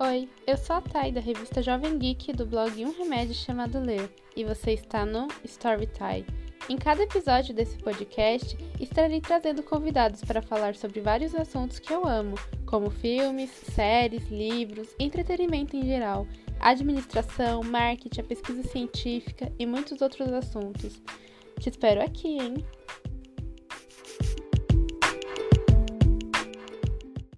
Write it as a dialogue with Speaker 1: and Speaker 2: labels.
Speaker 1: Oi, eu sou a Thay da revista Jovem Geek do blog Um Remédio Chamado Ler e você está no Story Time. Em cada episódio desse podcast, estarei trazendo convidados para falar sobre vários assuntos que eu amo, como filmes, séries, livros, entretenimento em geral, administração, marketing, pesquisa científica e muitos outros assuntos. Te espero aqui, hein?